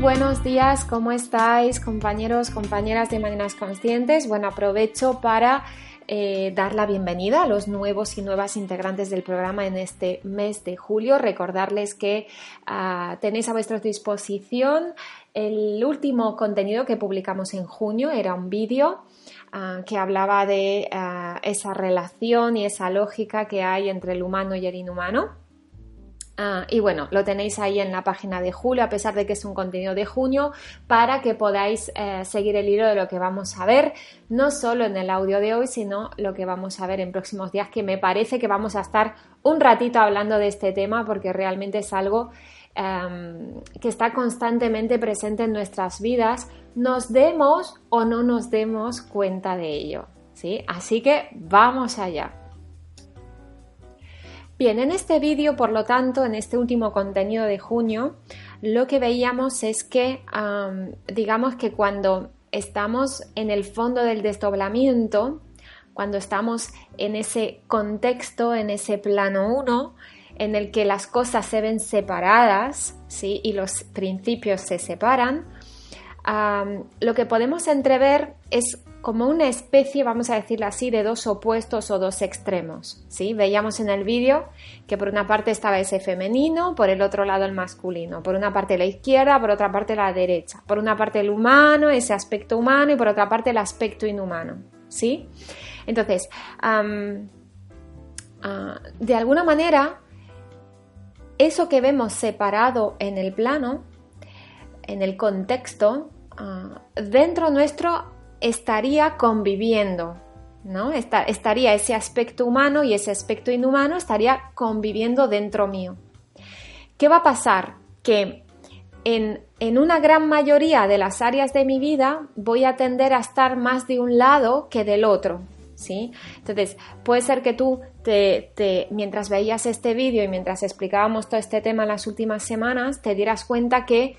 Buenos días, ¿cómo estáis compañeros, compañeras de Mañanas Conscientes? Bueno, aprovecho para eh, dar la bienvenida a los nuevos y nuevas integrantes del programa en este mes de julio. Recordarles que ah, tenéis a vuestra disposición el último contenido que publicamos en junio, era un vídeo. Ah, que hablaba de ah, esa relación y esa lógica que hay entre el humano y el inhumano. Ah, y bueno, lo tenéis ahí en la página de julio, a pesar de que es un contenido de junio, para que podáis eh, seguir el hilo de lo que vamos a ver, no solo en el audio de hoy, sino lo que vamos a ver en próximos días, que me parece que vamos a estar un ratito hablando de este tema, porque realmente es algo em, que está constantemente presente en nuestras vidas, nos demos o no nos demos cuenta de ello. ¿sí? Así que vamos allá. Bien, en este vídeo, por lo tanto, en este último contenido de junio, lo que veíamos es que, digamos que cuando estamos en el fondo del desdoblamiento, cuando estamos en ese contexto, en ese plano 1, en el que las cosas se ven separadas ¿sí? y los principios se separan, lo que podemos entrever es como una especie, vamos a decirlo así, de dos opuestos o dos extremos. ¿sí? Veíamos en el vídeo que por una parte estaba ese femenino, por el otro lado el masculino, por una parte la izquierda, por otra parte la derecha, por una parte el humano, ese aspecto humano y por otra parte el aspecto inhumano. ¿sí? Entonces, ah, de alguna manera, eso que vemos separado en el plano, en el contexto, ah, dentro nuestro estaría conviviendo, ¿no? estaría ese aspecto humano y ese aspecto inhumano estaría conviviendo dentro mío. ¿Qué va a pasar? Que en, en, una gran mayoría de las áreas de mi vida voy a tender a estar más de un lado que del otro. ¿Sí? Entonces, puede ser que tú, te, te, mientras veías este vídeo y mientras explicábamos todo este tema en las últimas semanas, te dieras cuenta que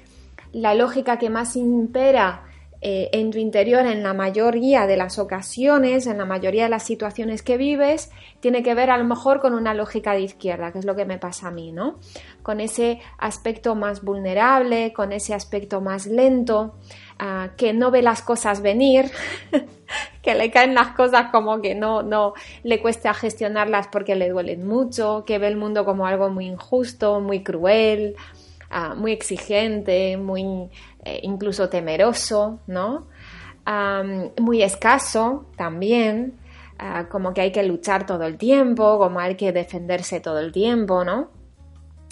la lógica que más impera eh, en tu interior en la mayoría de las ocasiones, en la mayoría de las situaciones que vives, tiene que ver a lo mejor con una lógica de izquierda, que es lo que me pasa a mí, ¿no? Con ese aspecto más vulnerable, con ese aspecto más lento, ah, que no ve las cosas venir, que le caen las cosas como que no, no le cuesta gestionarlas porque le duelen mucho, que ve el mundo como algo muy injusto, muy cruel, ah, muy exigente, muy eh, incluso temeroso, ¿no? muy escaso también, ah, como que hay que luchar todo el tiempo, como hay que defenderse todo el tiempo, ¿no?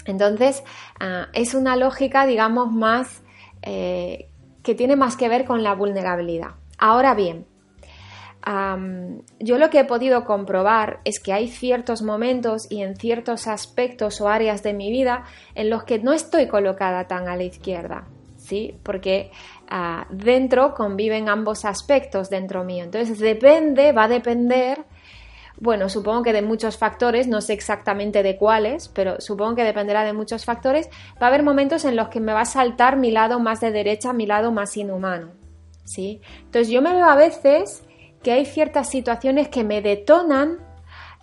Entonces, ah, es una lógica, digamos, más eh, que tiene más que ver con la vulnerabilidad. Ahora bien, yo lo que he podido comprobar es que hay ciertos momentos y en ciertos aspectos o áreas de mi vida en los que no estoy colocada tan a la izquierda. Porque ah, dentro conviven ambos aspectos dentro mío. Entonces depende, va a depender, bueno, supongo que de muchos factores, no sé exactamente de cuáles, pero supongo que dependerá de muchos factores. Va a haber momentos en los que me va a saltar mi lado más de derecha, mi lado más inhumano, ¿sí? Entonces yo me veo a veces que hay ciertas situaciones que me detonan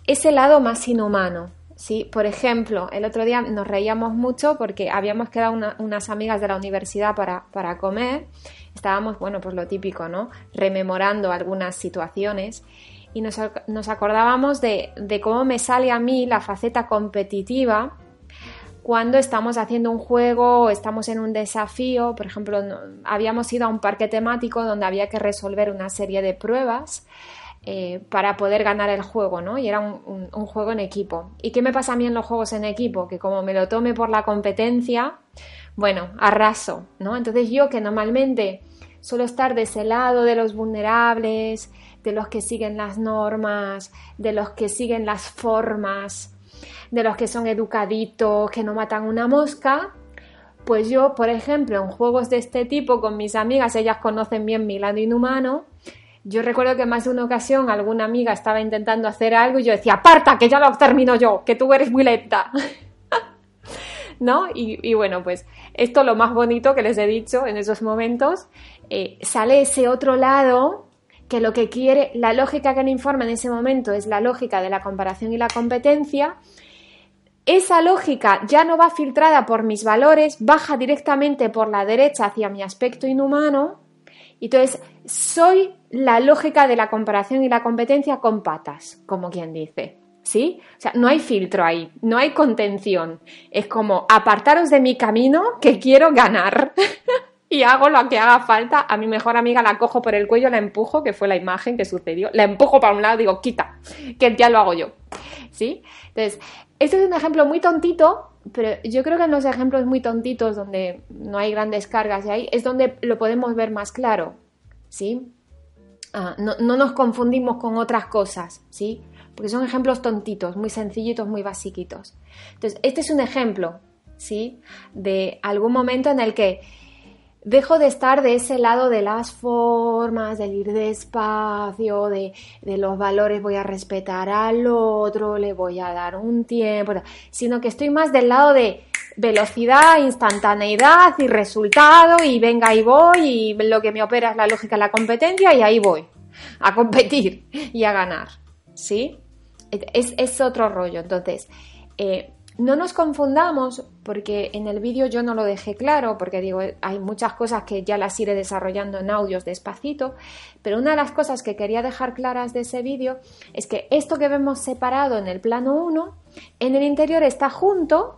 ese lado más inhumano. Sí, por ejemplo, el otro día nos reíamos mucho porque habíamos quedado unas amigas de la universidad para, comer. Estábamos, bueno, pues lo típico, ¿no? Rememorando algunas situaciones y nos, acordábamos de, cómo me sale a mí la faceta competitiva cuando estamos haciendo un juego o estamos en un desafío. Por ejemplo, habíamos ido a un parque temático donde había que resolver una serie de pruebas eh, para poder ganar el juego, ¿no? Y era un, juego en equipo. ¿Y qué me pasa a mí en los juegos en equipo? Que como me lo tome por la competencia, bueno, arraso, ¿no? Entonces yo que normalmente suelo estar de ese lado de los vulnerables, de los que siguen las normas, de los que siguen las formas, de los que son educaditos, que no matan una mosca, pues yo, por ejemplo, en juegos de este tipo con mis amigas, ellas conocen bien mi lado inhumano, yo recuerdo que más de una ocasión alguna amiga estaba intentando hacer algo y yo decía, aparta, que ya lo termino yo, que tú eres muy lenta. ¿No? Y, bueno, pues esto lo más bonito que les he dicho en esos momentos, eh, sale ese otro lado que lo que quiere, la lógica que le informa en ese momento es la lógica de la comparación y la competencia. Esa lógica ya no va filtrada por mis valores, baja directamente por la derecha hacia mi aspecto inhumano. Entonces, soy la lógica de la comparación y la competencia con patas, como quien dice. ¿Sí? O sea, no hay filtro ahí, no hay contención. Es como apartaros de mi camino que quiero ganar. y hago lo que haga falta. A mi mejor amiga la cojo por el cuello, la empujo, que fue la imagen que sucedió. La empujo para un lado, digo, quita, que ya lo hago yo. ¿Sí? Entonces, este es un ejemplo muy tontito, pero yo creo que en los ejemplos muy tontitos, donde no hay grandes cargas y ahí, es donde lo podemos ver más claro. ¿Sí? Ah, no, nos confundimos con otras cosas, ¿sí? Porque son ejemplos tontitos, muy sencillitos, muy basiquitos. Entonces, este es un ejemplo, ¿sí? De algún momento en el que dejo de estar de ese lado de las formas, del ir despacio, de, de, los valores, voy a respetar al otro, le voy a dar un tiempo, sino que estoy más del lado de velocidad, instantaneidad y resultado y venga y voy y lo que me opera es la lógica, la competencia y ahí voy a competir y a ganar, ¿sí? Es, es otro rollo. Entonces, eh, no nos confundamos porque en el vídeo yo no lo dejé claro, porque digo, hay muchas cosas que ya las iré desarrollando en audios despacito, pero una de las cosas que quería dejar claras de ese vídeo es que esto que vemos separado en el plano 1, en el interior está junto,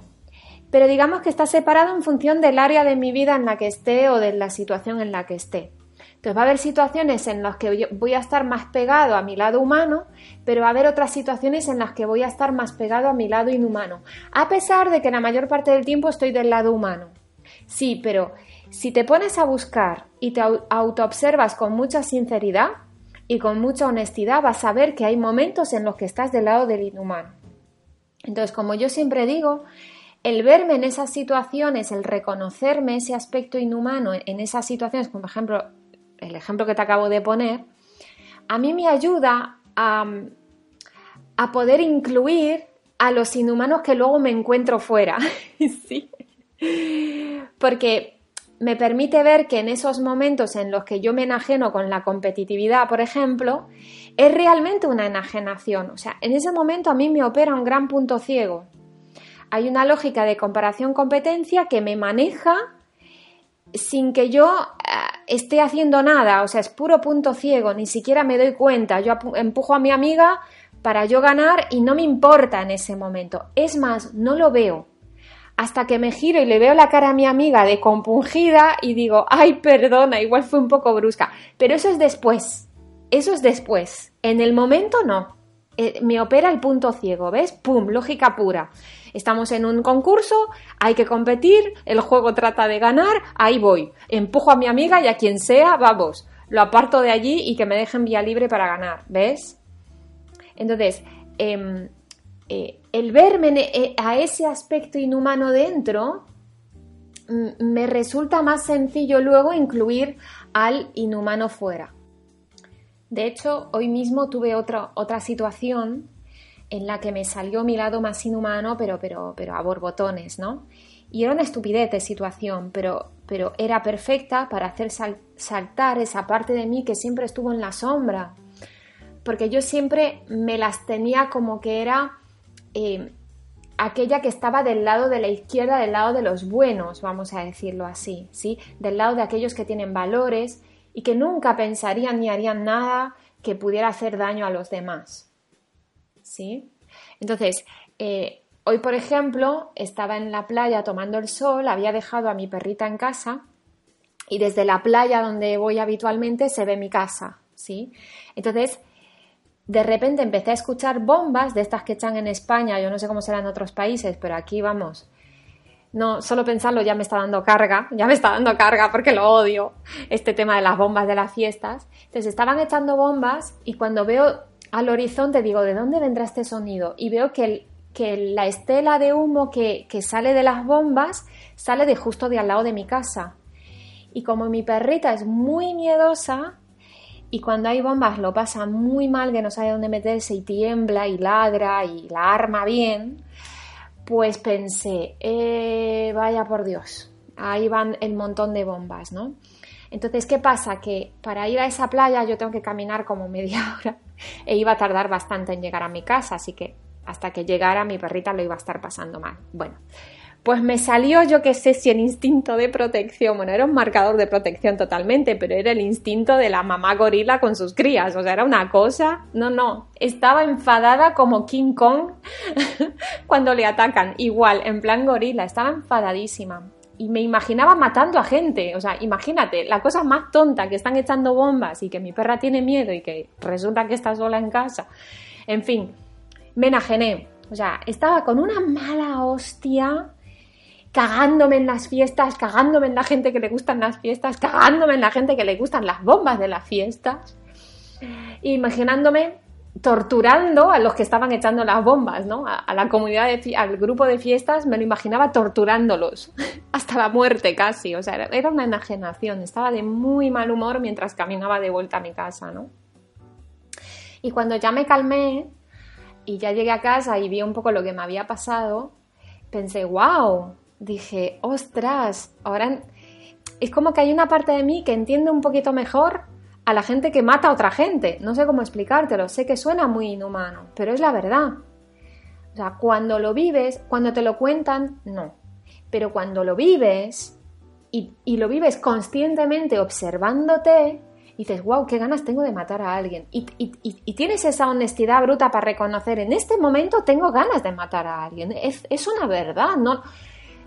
pero digamos que está separado en función del área de mi vida en la que esté o de la situación en la que esté. Entonces va a haber situaciones en las que voy a estar más pegado a mi lado humano, pero va a haber otras situaciones en las que voy a estar más pegado a mi lado inhumano, a pesar de que la mayor parte del tiempo estoy del lado humano. Sí, pero si te pones a buscar y te autoobservas con mucha sinceridad y con mucha honestidad, vas a ver que hay momentos en los que estás del lado del inhumano. Entonces, como yo siempre digo, el verme en esas situaciones, el reconocerme ese aspecto inhumano en esas situaciones, como por ejemplo el ejemplo que te acabo de poner, a mí me ayuda a, poder incluir a los inhumanos que luego me encuentro fuera. sí. Porque me permite ver que en esos momentos en los que yo me enajeno con la competitividad, por ejemplo, es realmente una enajenación. O sea, en ese momento a mí me opera un gran punto ciego hay una lógica de comparación-competencia que me maneja sin que yo esté haciendo nada, o sea, es puro punto ciego, ni siquiera me doy cuenta, yo empujo a mi amiga para yo ganar y no me importa en ese momento. Es más, no lo veo. Hasta que me giro y le veo la cara a mi amiga de compungida y digo, ay, perdona, igual fue un poco brusca. Pero eso es después. Eso es después. En el momento no. Eh, me opera el punto ciego, ¿ves? ¡Pum! Lógica pura. Estamos en un concurso, hay que competir, el juego trata de ganar, ahí voy. Empujo a mi amiga y a quien sea, vamos, lo aparto de allí y que me dejen vía libre para ganar, ¿ves? Entonces, em, eh, el verme eh, a ese aspecto inhumano dentro me resulta más sencillo luego incluir al inhumano fuera. De hecho, hoy mismo tuve otra situación en la que me salió mi lado más inhumano, pero, pero, pero a borbotones, ¿no? Y era una estupidez de situación, pero, pero era perfecta para hacer saltar esa parte de mí que siempre estuvo en la sombra. Porque yo siempre me las tenía como que era eh, aquella que estaba del lado de la izquierda, del lado de los buenos, vamos a decirlo así, ¿sí? Del lado de aquellos que tienen valores y que nunca pensarían ni harían nada que pudiera hacer daño a los demás. ¿Sí? Entonces, eh, hoy, por ejemplo, estaba en la playa tomando el sol, había dejado a mi perrita en casa y desde la playa donde voy habitualmente se ve mi casa, ¿sí? Entonces, de repente empecé a escuchar bombas de estas que echan en España, yo no sé cómo serán en otros países, pero aquí vamos, no, solo pensarlo ya me está dando carga, ya me está dando carga porque lo odio, este tema de las bombas de las fiestas. Entonces estaban echando bombas y cuando veo al horizonte digo, ¿de dónde vendrá este sonido? Y veo que, que la estela de humo que, que sale de las bombas sale de justo de al lado de mi casa. Y como mi perrita es muy miedosa, y cuando hay bombas lo pasa muy mal, que no sabe dónde meterse y tiembla y ladra y la arma bien, pues pensé, eh, vaya por Dios, ahí van el montón de bombas, ¿no? Entonces, ¿qué pasa? Que para ir a esa playa yo tengo que caminar como media hora e iba a tardar bastante en llegar a mi casa, así que hasta que llegara mi perrita lo iba a estar pasando mal. Bueno, pues me salió, yo qué sé si el instinto de protección, bueno, era un marcador de protección totalmente, pero era el instinto de la mamá gorila con sus crías, o sea, era una cosa, no, no, estaba enfadada como King Kong cuando le atacan, igual, en plan gorila, estaba enfadadísima. Y me imaginaba matando a gente, o sea, imagínate, la cosa más tonta que están echando bombas y que mi perra tiene miedo y que resulta que está sola en casa. En fin, me enajené, o sea, estaba con una mala hostia cagándome en las fiestas, cagándome en la gente que le gustan las fiestas, cagándome en la gente que le gustan las bombas de las fiestas, imaginándome torturando a los que estaban echando las bombas, ¿no? A, la comunidad, al grupo de fiestas, me lo imaginaba torturándolos hasta la muerte casi, o sea, era, una enajenación, estaba de muy mal humor mientras caminaba de vuelta a mi casa, ¿no? Y cuando ya me calmé y ya llegué a casa y vi un poco lo que me había pasado, pensé, wow, dije, ostras, ahora es como que hay una parte de mí que entiende un poquito mejor a la gente que mata a otra gente. No sé cómo explicártelo, sé que suena muy inhumano, pero es la verdad. O sea, cuando lo vives, cuando te lo cuentan, no. Pero cuando lo vives y, lo vives conscientemente observándote, dices, wow, qué ganas tengo de matar a alguien. Y, tienes esa honestidad bruta para reconocer, en este momento tengo ganas de matar a alguien. Es, es una verdad, no,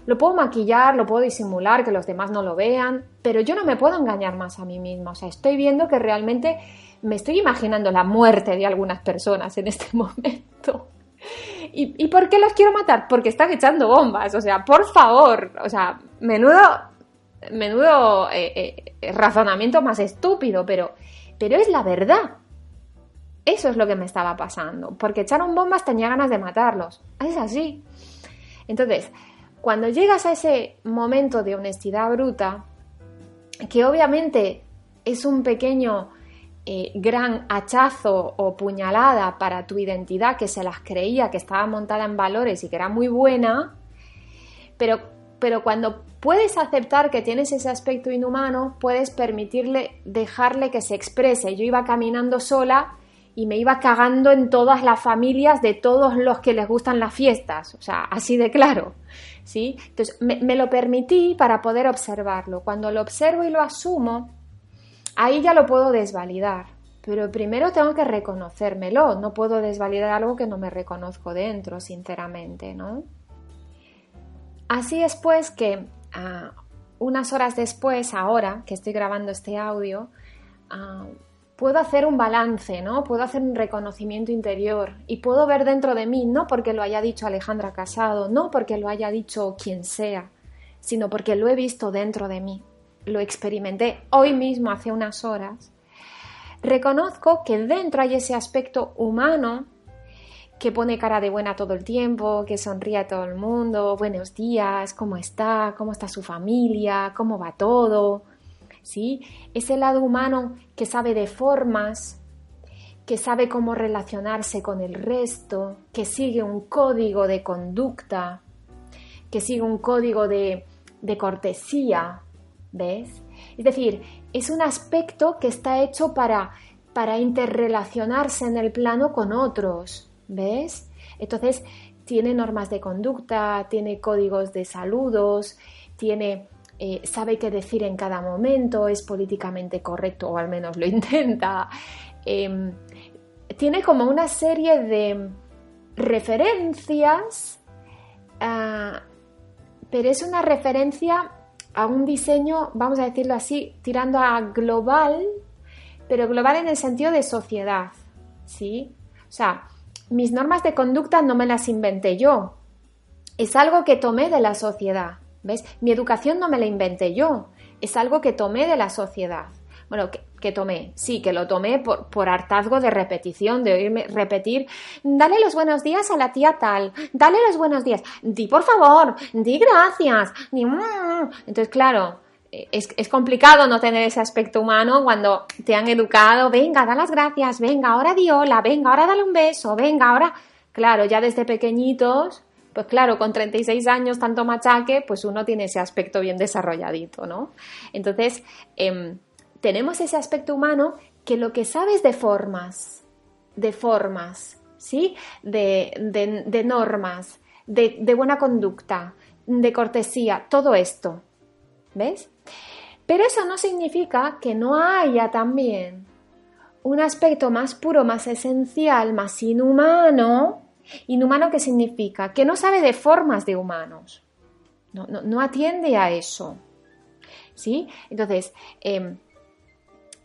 lo puedo maquillar, lo puedo disimular, que los demás no lo vean, pero yo no me puedo engañar más a mí misma. O sea, estoy viendo que realmente me estoy imaginando la muerte de algunas personas en este momento. ¿Y, por qué los quiero matar? Porque están echando bombas. O sea, por favor. O sea, menudo, menudo eh, eh, razonamiento más estúpido, pero, pero es la verdad. Eso es lo que me estaba pasando. Porque echaron bombas tenía ganas de matarlos. Es así. Entonces, cuando llegas a ese momento de honestidad bruta, que obviamente es un pequeño eh, gran hachazo o puñalada para tu identidad que se las creía que estaba montada en valores y que era muy buena, pero, pero cuando puedes aceptar que tienes ese aspecto inhumano, puedes permitirle, dejarle que se exprese. Yo iba caminando sola y me iba cagando en todas las familias de todos los que les gustan las fiestas, o sea, así de claro. ¿Sí? Entonces, me, lo permití para poder observarlo. Cuando lo observo y lo asumo, ahí ya lo puedo desvalidar. Pero primero tengo que reconocérmelo. No puedo desvalidar algo que no me reconozco dentro, sinceramente, ¿no? Así es pues que ah, unas horas después, ahora que estoy grabando este audio, ah, puedo hacer un balance, ¿no? Puedo hacer un reconocimiento interior y puedo ver dentro de mí, no porque lo haya dicho Alejandra Casado, no porque lo haya dicho quien sea, sino porque lo he visto dentro de mí. Lo experimenté hoy mismo hace unas horas. Reconozco que dentro hay ese aspecto humano que pone cara de buena todo el tiempo, que sonríe a todo el mundo, buenos días, cómo está, cómo está su familia, cómo va todo, ¿sí? Ese lado humano que sabe de formas, que sabe cómo relacionarse con el resto, que sigue un código de conducta, que sigue un código de, de cortesía, ¿ves? Es decir, es un aspecto que está hecho para, para interrelacionarse en el plano con otros, ¿ves? Entonces, tiene normas de conducta, tiene códigos de saludos, tiene eh, sabe qué decir en cada momento, es políticamente correcto o al menos lo intenta. Em, tiene como una serie de referencias, ah, pero es una referencia a un diseño, vamos a decirlo así, tirando a global, pero global en el sentido de sociedad, ¿sí? O sea, mis normas de conducta no me las inventé yo, es algo que tomé de la sociedad. ¿Ves? Mi educación no me la inventé yo, es algo que tomé de la sociedad. Bueno, que, tomé, sí, que lo tomé por, por, hartazgo de repetición, de oírme repetir, dale los buenos días a la tía tal, dale los buenos días, di por favor, di gracias, di... Mm". Entonces, claro, es, es, complicado no tener ese aspecto humano cuando te han educado, venga, da las gracias, venga, ahora di hola, venga, ahora dale un beso, venga, ahora... Claro, ya desde pequeñitos pues claro, con 36 años, tanto machaque, pues uno tiene ese aspecto bien desarrolladito, ¿no? Entonces, em, tenemos ese aspecto humano que lo que sabes de formas, de formas, ¿sí? De, de, normas, de, de buena conducta, de cortesía, todo esto, ¿ves? Pero eso no significa que no haya también un aspecto más puro, más esencial, más inhumano, Inhumano, ¿qué significa? Que no sabe de formas de humanos. No, atiende a eso. ¿Sí? Entonces, em,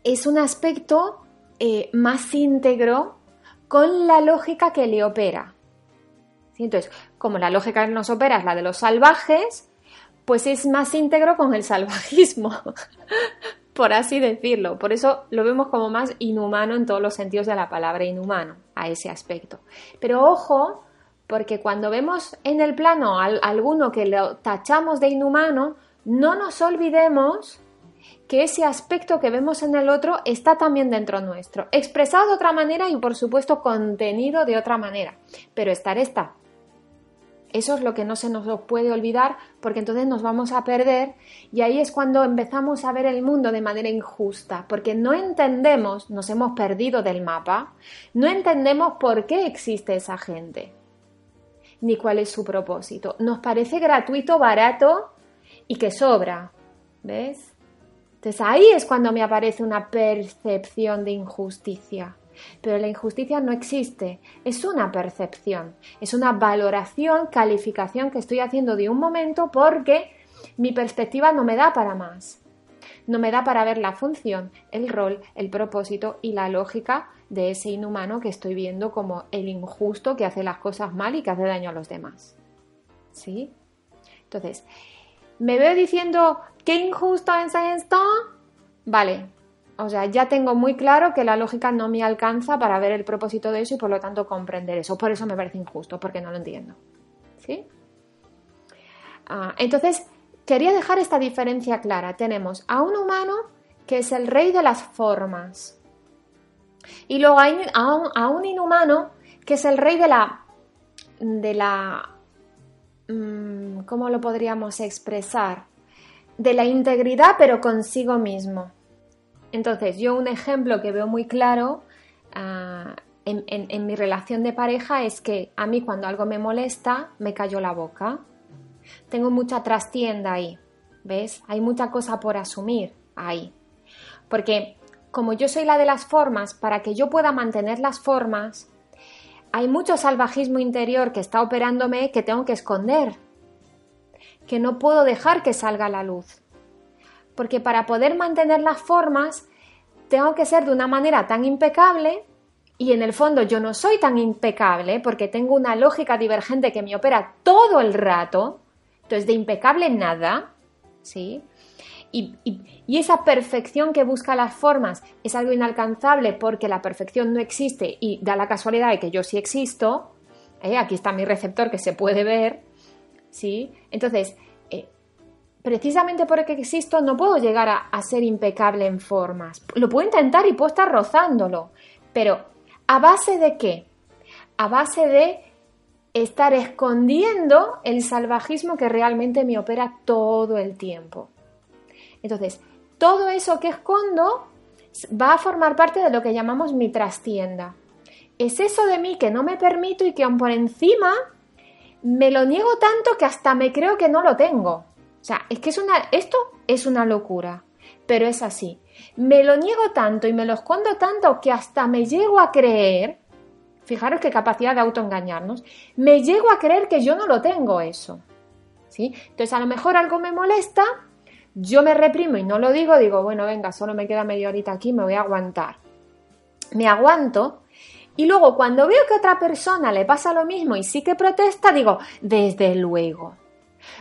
es un aspecto eh, más íntegro con la lógica que le opera. Entonces, como la lógica que nos opera es la de los salvajes, pues es más íntegro con el salvajismo. por así decirlo. Por eso lo vemos como más inhumano en todos los sentidos de la palabra inhumano, a ese aspecto. Pero ojo, porque cuando vemos en el plano alguno que lo tachamos de inhumano, no nos olvidemos que ese aspecto que vemos en el otro está también dentro nuestro, expresado de otra manera y por supuesto contenido de otra manera, pero estar está. Eso es lo que no se nos puede olvidar porque entonces nos vamos a perder y ahí es cuando empezamos a ver el mundo de manera injusta, porque no entendemos, nos hemos perdido del mapa, no entendemos por qué existe esa gente, ni cuál es su propósito. Nos parece gratuito, barato y que sobra, ¿ves? Entonces ahí es cuando me aparece una percepción de injusticia. Pero la injusticia no existe, es una percepción, es una valoración, calificación que estoy haciendo de un momento porque mi perspectiva no me da para más. No me da para ver la función, el rol, el propósito y la lógica de ese inhumano que estoy viendo como el injusto que hace las cosas mal y que hace daño a los demás. ¿Sí? Entonces, ¿me veo diciendo qué injusto es esto? Vale, o sea, ya tengo muy claro que la lógica no me alcanza para ver el propósito de eso y por lo tanto comprender eso. Por eso me parece injusto, porque no lo entiendo. ¿Sí? Ah, entonces, quería dejar esta diferencia clara. Tenemos a un humano que es el rey de las formas. Y luego hay a un, inhumano que es el rey de la. de la. Mm, ¿Cómo lo podríamos expresar? De la integridad, pero consigo mismo. Entonces, yo un ejemplo que veo muy claro ah, en, mi relación de pareja es que a mí cuando algo me molesta, me callo la boca. Tengo mucha trastienda ahí, ¿ves? Hay mucha cosa por asumir ahí. Porque como yo soy la de las formas, para que yo pueda mantener las formas, hay mucho salvajismo interior que está operándome que tengo que esconder, que no puedo dejar que salga la luz porque para poder mantener las formas tengo que ser de una manera tan impecable y en el fondo yo no soy tan impecable porque tengo una lógica divergente que me opera todo el rato, entonces de impecable nada, ¿sí? Y, esa perfección que busca las formas es algo inalcanzable porque la perfección no existe y da la casualidad de que yo sí existo, ¿eh? aquí está mi receptor que se puede ver, ¿sí? Entonces, precisamente porque existo no puedo llegar a, ser impecable en formas. Lo puedo intentar y puedo estar rozándolo, pero ¿a base de qué? A base de estar escondiendo el salvajismo que realmente me opera todo el tiempo. Entonces, todo eso que escondo va a formar parte de lo que llamamos mi trastienda. Es eso de mí que no me permito y que aún por encima me lo niego tanto que hasta me creo que no lo tengo. O sea, es que es una, esto es una locura, pero es así. Me lo niego tanto y me lo escondo tanto que hasta me llego a creer, fijaros qué capacidad de autoengañarnos, me llego a creer que yo no lo tengo eso. ¿Sí? Entonces a lo mejor algo me molesta, yo me reprimo y no lo digo, digo, bueno, venga, solo me queda media horita aquí, me voy a aguantar. Me aguanto Y luego cuando veo que a otra persona le pasa lo mismo y sí que protesta, digo, desde luego.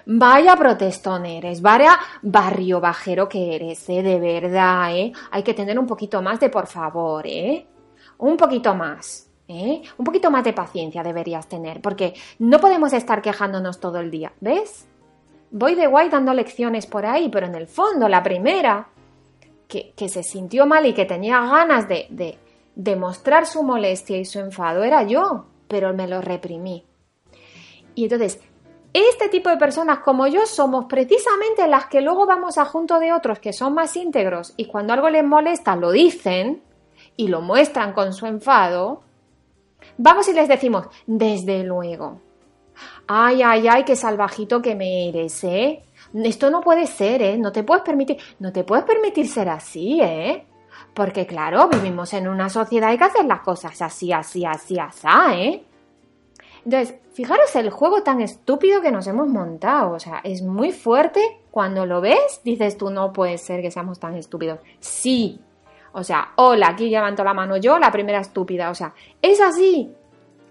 Vaya protestón eres, vaya barrio bajero que eres, ¿eh? De verdad, ¿eh? Hay que tener un poquito más de por favor, ¿eh? Un poquito más, ¿eh? Un poquito más de paciencia deberías tener, porque no podemos estar quejándonos todo el día, ¿ves? Voy de guay dando lecciones por ahí, pero en el fondo, la primera, que, que se sintió mal y que tenía ganas de, de, de mostrar su molestia y su enfado, era yo, pero me lo reprimí. Y entonces, este tipo de personas como yo somos precisamente las que luego vamos a junto de otros que son más íntegros y cuando algo les molesta lo dicen y lo muestran con su enfado, vamos y les decimos, desde luego, ay, ay, ay, qué salvajito que me eres, ¿eh? Esto no puede ser, ¿eh? No te puedes permitir, no te puedes permitir ser así, ¿eh? Porque claro, vivimos en una sociedad y que hacer las cosas así, así, así, así, ¿eh? Entonces, fijaros el juego tan estúpido que nos hemos montado. O sea, es muy fuerte. Cuando lo ves, dices tú, no puede ser que seamos tan estúpidos. Sí. O sea, hola, aquí levanto la mano yo, la primera estúpida. O sea, es así.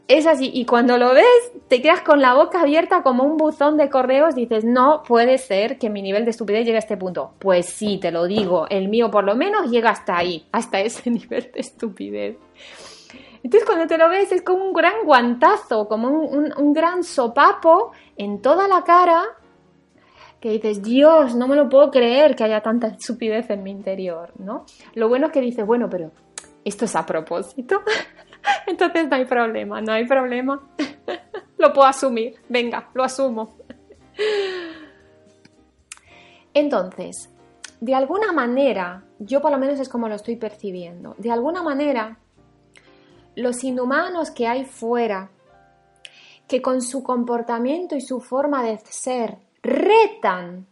Es así. Y cuando lo ves, te quedas con la boca abierta como un buzón de correos. Dices, no puede ser que mi nivel de estupidez llegue a este punto. Pues sí, te lo digo. El mío, por lo menos, llega hasta ahí. Hasta ese nivel de estupidez. Entonces cuando te lo ves es como un gran guantazo, como un, gran sopapo en toda la cara que dices, Dios, no me lo puedo creer que haya tanta estupidez en mi interior, ¿no? Lo bueno es que dices, bueno, pero esto es a propósito. Entonces no hay problema, no hay problema. lo puedo asumir, venga, lo asumo. Entonces, de alguna manera, yo por lo menos es como lo estoy percibiendo, de alguna manera los inhumanos que hay fuera, que con su comportamiento y su forma de ser retan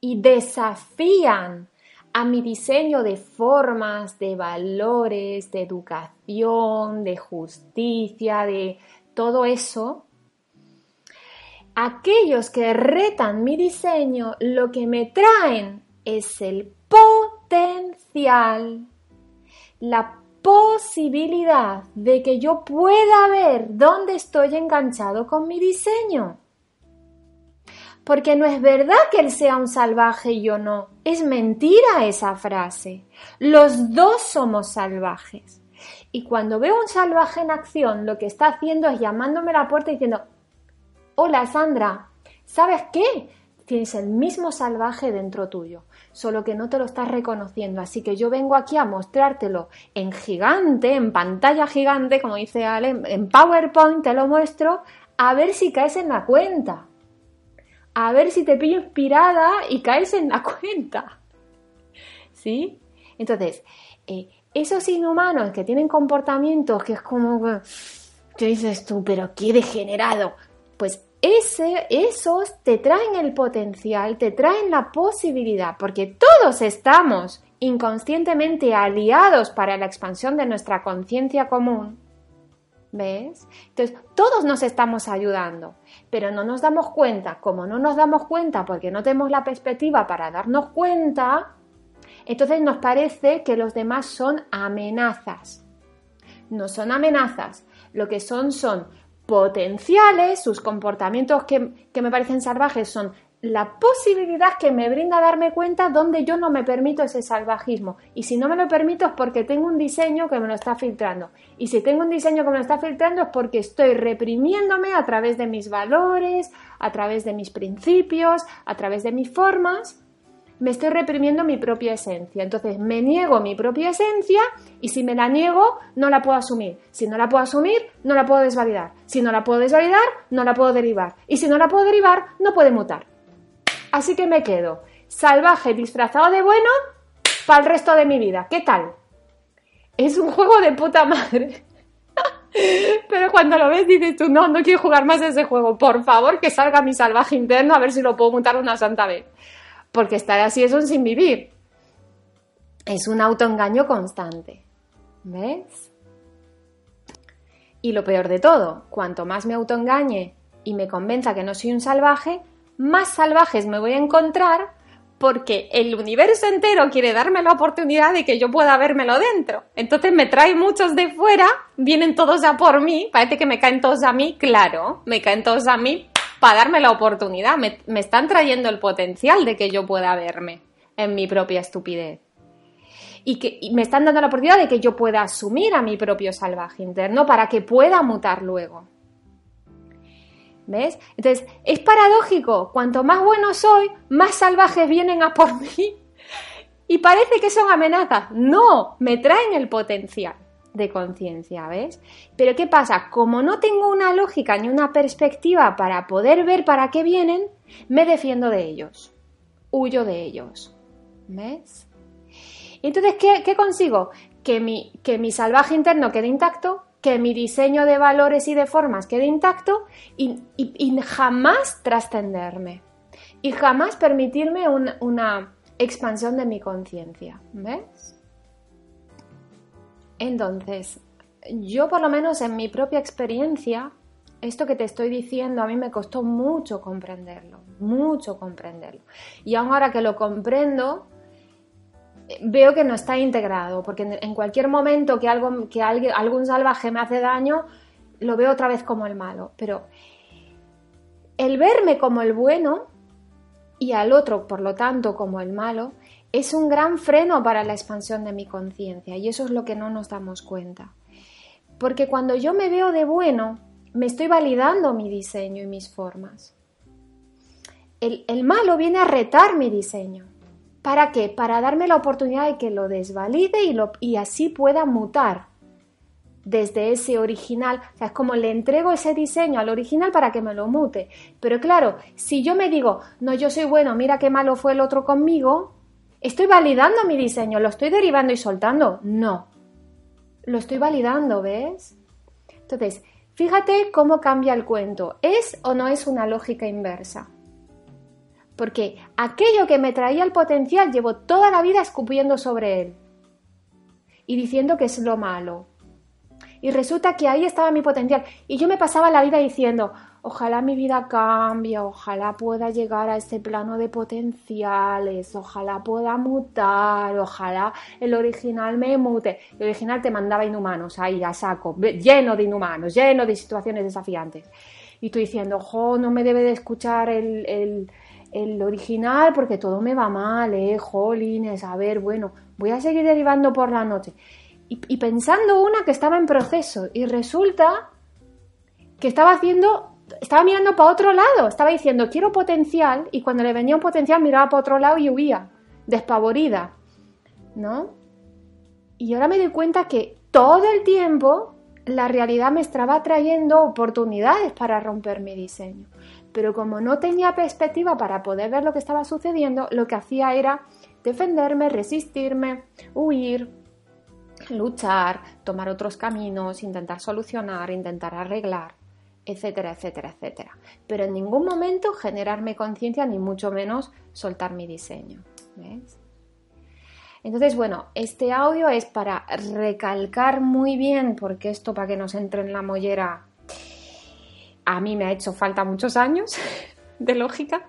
y desafían a mi diseño de formas, de valores, de educación, de justicia, de todo eso, aquellos que retan mi diseño lo que me traen es el potencial, la posibilidad de que yo pueda ver dónde estoy enganchado con mi diseño. Porque no es verdad que él sea un salvaje y yo no. Es mentira esa frase. Los dos somos salvajes. Y cuando veo un salvaje en acción, lo que está haciendo es llamándome a la puerta y diciendo, hola Sandra, ¿sabes qué? Tienes el mismo salvaje dentro tuyo solo que no te lo estás reconociendo. Así que yo vengo aquí a mostrártelo en gigante, en pantalla gigante, como dice Ale, en PowerPoint te lo muestro, a ver si caes en la cuenta. A ver si te pillo inspirada y caes en la cuenta. ¿Sí? Entonces, eh, esos inhumanos que tienen comportamientos que es como ¿qué dices tú? Pero qué degenerado. Pues ese, esos te traen el potencial, te traen la posibilidad, porque todos estamos inconscientemente aliados para la expansión de nuestra conciencia común. ¿Ves? Entonces, todos nos estamos ayudando, pero no nos damos cuenta. Como no nos damos cuenta porque no tenemos la perspectiva para darnos cuenta, entonces nos parece que los demás son amenazas. No son amenazas, lo que son son potenciales, sus comportamientos que, me parecen salvajes son la posibilidad que me brinda darme cuenta donde yo no me permito ese salvajismo. Y si no me lo permito es porque tengo un diseño que me lo está filtrando. Y si tengo un diseño que me lo está filtrando es porque estoy reprimiéndome a través de mis valores, a través de mis principios, a través de mis formas me estoy reprimiendo mi propia esencia. Entonces me niego mi propia esencia y si me la niego, no la puedo asumir. Si no la puedo asumir, no la puedo desvalidar. Si no la puedo desvalidar, no la puedo derivar. Y si no la puedo derivar, no puede mutar. Así que me quedo salvaje disfrazado de bueno para el resto de mi vida. ¿Qué tal? Es un juego de puta madre. Pero cuando lo ves dices tú, no, no quiero jugar más ese juego. Por favor, que salga mi salvaje interno a ver si lo puedo mutar una santa vez porque estar así es un sin vivir. Es un autoengaño constante. ¿Ves? Y lo peor de todo, cuanto más me autoengañe y me convenza que no soy un salvaje, más salvajes me voy a encontrar porque el universo entero quiere darme la oportunidad de que yo pueda vérmelo dentro. Entonces me trae muchos de fuera, vienen todos ya por mí, parece que me caen todos a mí, claro, me caen todos a mí para darme la oportunidad, me, están trayendo el potencial de que yo pueda verme en mi propia estupidez. Y que me están dando la oportunidad de que yo pueda asumir a mi propio salvaje interno para que pueda mutar luego. ¿Ves? Entonces, es paradójico. Cuanto más bueno soy, más salvajes vienen a por mí. Y parece que son amenazas. No, me traen el potencial de conciencia, ¿ves? Pero ¿qué pasa? Como no tengo una lógica ni una perspectiva para poder ver para qué vienen, me defiendo de ellos. Huyo de ellos. ¿Ves? Entonces, ¿qué, consigo? Que mi, que mi salvaje interno quede intacto, que mi diseño de valores y de formas quede intacto y, jamás trascenderme y jamás permitirme una expansión de mi conciencia. ¿Ves? Entonces, yo por lo menos en mi propia experiencia, esto que te estoy diciendo a mí me costó mucho comprenderlo, mucho comprenderlo. Y ahora que lo comprendo, veo que no está integrado, porque en cualquier momento que, algo, que alguien, algún salvaje me hace daño, lo veo otra vez como el malo. Pero el verme como el bueno y al otro, por lo tanto, como el malo, es un gran freno para la expansión de mi conciencia y eso es lo que no nos damos cuenta. Porque cuando yo me veo de bueno, me estoy validando mi diseño y mis formas. El, malo viene a retar mi diseño. ¿Para qué? Para darme la oportunidad de que lo desvalide y, y así pueda mutar desde ese original. O sea, es como le entrego ese diseño al original para que me lo mute. Pero claro, si yo me digo, no, yo soy bueno, mira qué malo fue el otro conmigo, estoy validando mi diseño, lo estoy derivando y soltando. No, lo estoy validando, ¿ves? Entonces, fíjate cómo cambia el cuento. ¿Es o no es una lógica inversa? porque aquello que me traía el potencial llevo toda la vida escupiendo sobre él y diciendo que es lo malo. Y resulta que ahí estaba mi potencial. Y yo me pasaba la vida diciendo, ojalá mi vida cambie, ojalá pueda llegar a ese plano de potenciales, ojalá pueda mutar, ojalá el original me mute. El original te mandaba inhumanos ahí a saco, lleno de inhumanos, lleno de situaciones desafiantes. Y tú diciendo, ojo, no me debe de escuchar el el original porque todo me va mal, eh, jolines, a ver, bueno, voy a seguir derivando por la noche. Y, pensando una que estaba en proceso y resulta que estaba haciendo, estaba mirando para otro lado, estaba diciendo quiero potencial y cuando le venía un potencial miraba para otro lado y huía, despavorida, ¿no? Y ahora me doy cuenta que todo el tiempo la realidad me estaba trayendo oportunidades para romper mi diseño pero como no tenía perspectiva para poder ver lo que estaba sucediendo, lo que hacía era defenderme, resistirme, huir, luchar, tomar otros caminos, intentar solucionar, intentar arreglar, etcétera, etcétera, etcétera. Pero en ningún momento generarme conciencia, ni mucho menos soltar mi diseño. Entonces, bueno, este audio es para recalcar muy bien, porque esto para que nos entre en la mollera a mí me ha hecho falta muchos años de lógica.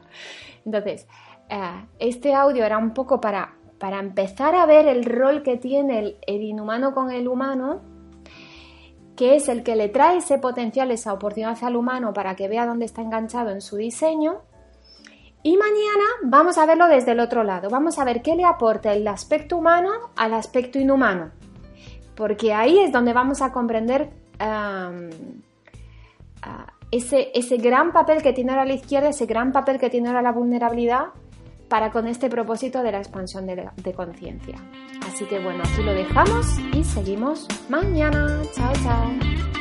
Entonces, eh, este audio era un poco para, para empezar a ver el rol que tiene el, el, inhumano con el humano, que es el que le trae ese potencial, esa oportunidad al humano para que vea dónde está enganchado en su diseño. Y mañana vamos a verlo desde el otro lado. Vamos a ver qué le aporta el aspecto humano al aspecto inhumano. Porque ahí es donde vamos a comprender ese, ese gran papel que tiene ahora la izquierda, ese gran papel que tiene ahora la vulnerabilidad para con este propósito de la expansión de, conciencia. Así que bueno, aquí lo dejamos y seguimos mañana. Chao, chao.